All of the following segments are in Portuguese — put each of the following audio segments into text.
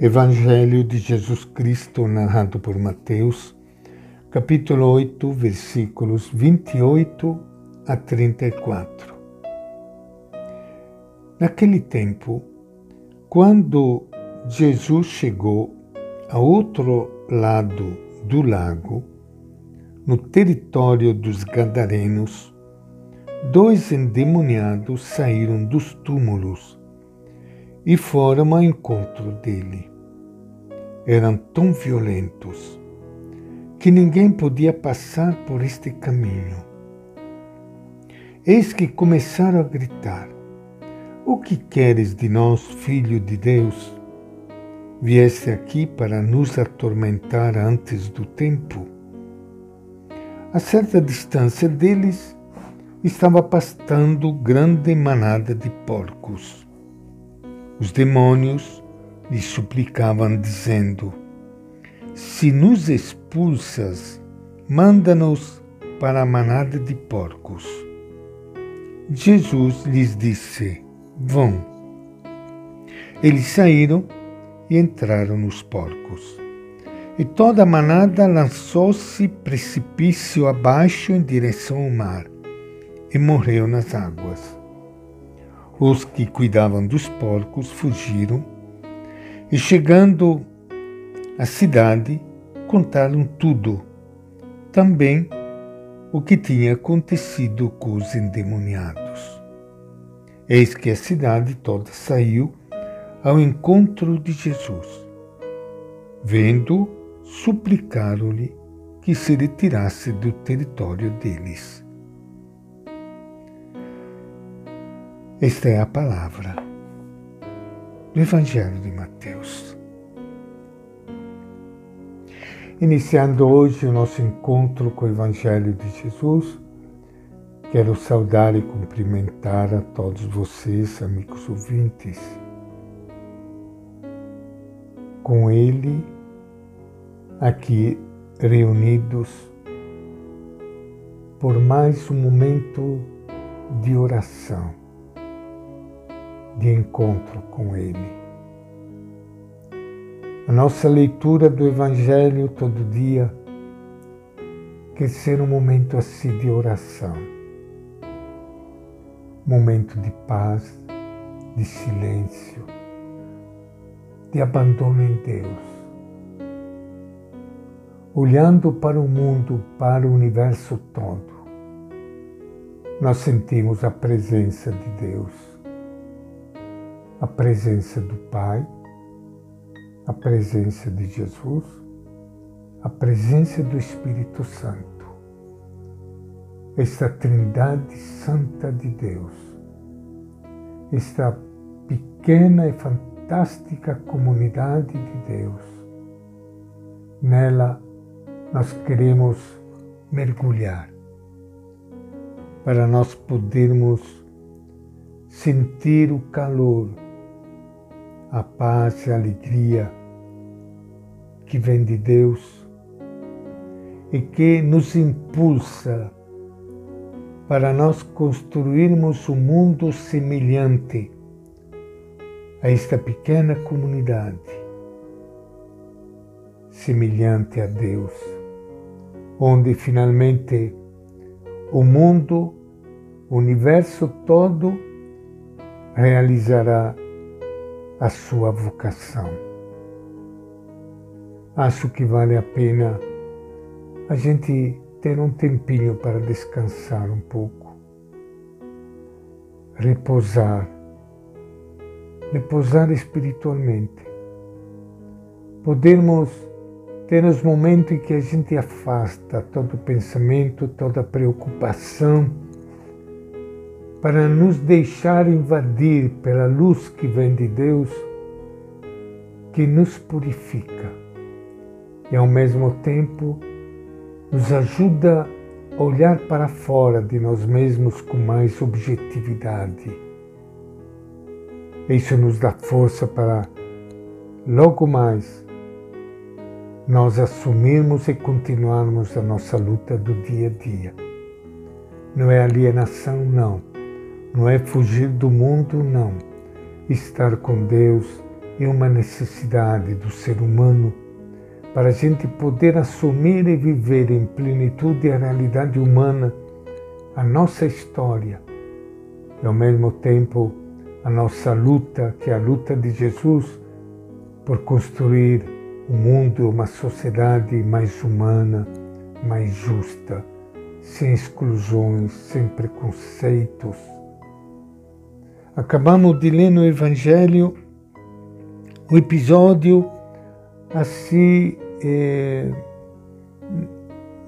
Evangelho de Jesus Cristo narrado por Mateus, capítulo 8, versículos 28 a 34. Naquele tempo, quando Jesus chegou ao outro lado do lago, no território dos Gadarenos, dois endemoniados saíram dos túmulos e foram ao encontro dele. Eram tão violentos que ninguém podia passar por este caminho. Eis que começaram a gritar: O que queres de nós, filho de Deus? Vieste aqui para nos atormentar antes do tempo? A certa distância deles estava pastando grande manada de porcos. Os demônios lhe suplicavam, dizendo: Se nos expulsas, manda-nos para a manada de porcos. Jesus lhes disse: Vão. Eles saíram e entraram nos porcos. E toda a manada lançou-se precipício abaixo em direção ao mar e morreu nas águas. Os que cuidavam dos porcos fugiram e, chegando à cidade, contaram tudo, também o que tinha acontecido com os endemoniados. Eis que a cidade toda saiu ao encontro de Jesus. Vendo, suplicaram-lhe que se retirasse do território deles. Esta é a palavra do Evangelho de Mateus. Iniciando hoje o nosso encontro com o Evangelho de Jesus, quero saudar e cumprimentar a todos vocês, amigos ouvintes. Com Ele, aqui reunidos por mais um momento de oração de encontro com Ele. A nossa leitura do Evangelho todo dia quer ser um momento assim de oração, momento de paz, de silêncio, de abandono em Deus. Olhando para o mundo, para o universo todo, nós sentimos a presença de Deus a presença do Pai, a presença de Jesus, a presença do Espírito Santo. Esta Trindade Santa de Deus, esta pequena e fantástica comunidade de Deus. Nela nós queremos mergulhar para nós podermos sentir o calor a paz e a alegria que vem de Deus e que nos impulsa para nós construirmos um mundo semelhante a esta pequena comunidade, semelhante a Deus, onde finalmente o mundo, o universo todo realizará a sua vocação. Acho que vale a pena a gente ter um tempinho para descansar um pouco, repousar, repousar espiritualmente, podermos ter os momentos em que a gente afasta todo pensamento, toda preocupação, para nos deixar invadir pela luz que vem de Deus, que nos purifica e ao mesmo tempo nos ajuda a olhar para fora de nós mesmos com mais objetividade. Isso nos dá força para, logo mais, nós assumirmos e continuarmos a nossa luta do dia a dia. Não é alienação, não não é fugir do mundo, não. Estar com Deus, é uma necessidade do ser humano para a gente poder assumir e viver em plenitude a realidade humana, a nossa história e ao mesmo tempo a nossa luta, que é a luta de Jesus por construir um mundo, uma sociedade mais humana, mais justa, sem exclusões, sem preconceitos. Acabamos de ler no Evangelho o episódio assim é,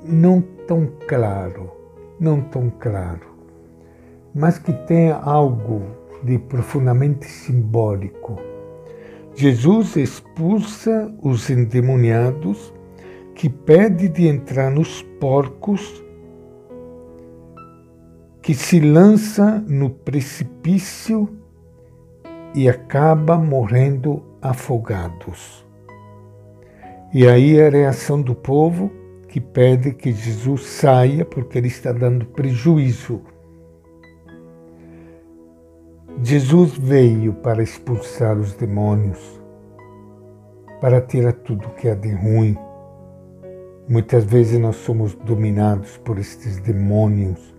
não tão claro, não tão claro, mas que tem algo de profundamente simbólico. Jesus expulsa os endemoniados que pede de entrar nos porcos, que se lança no precipício e acaba morrendo afogados. E aí a reação do povo que pede que Jesus saia porque ele está dando prejuízo. Jesus veio para expulsar os demônios, para tirar tudo que há de ruim. Muitas vezes nós somos dominados por estes demônios,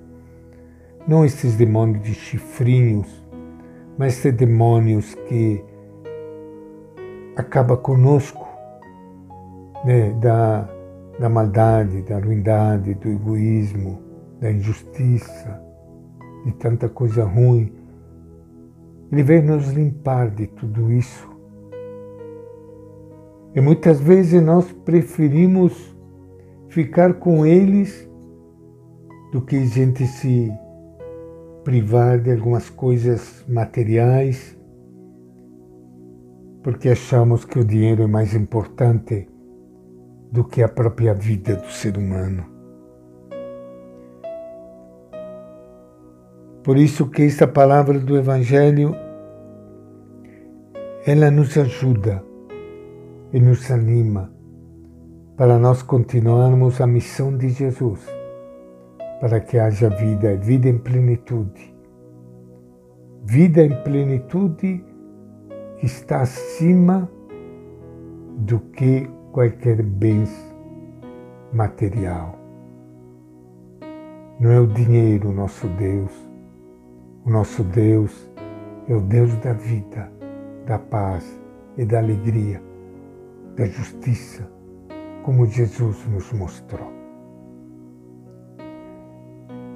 não estes demônios de chifrinhos, mas estes demônios que acaba conosco, né, da, da maldade, da ruindade, do egoísmo, da injustiça, de tanta coisa ruim. Ele veio nos limpar de tudo isso. E muitas vezes nós preferimos ficar com eles do que a gente se privar de algumas coisas materiais porque achamos que o dinheiro é mais importante do que a própria vida do ser humano. Por isso que esta palavra do Evangelho ela nos ajuda e nos anima para nós continuarmos a missão de Jesus, para que haja vida, vida em plenitude. Vida em plenitude que está acima do que qualquer bens material. Não é o dinheiro o nosso Deus. O nosso Deus é o Deus da vida, da paz e da alegria, da justiça, como Jesus nos mostrou.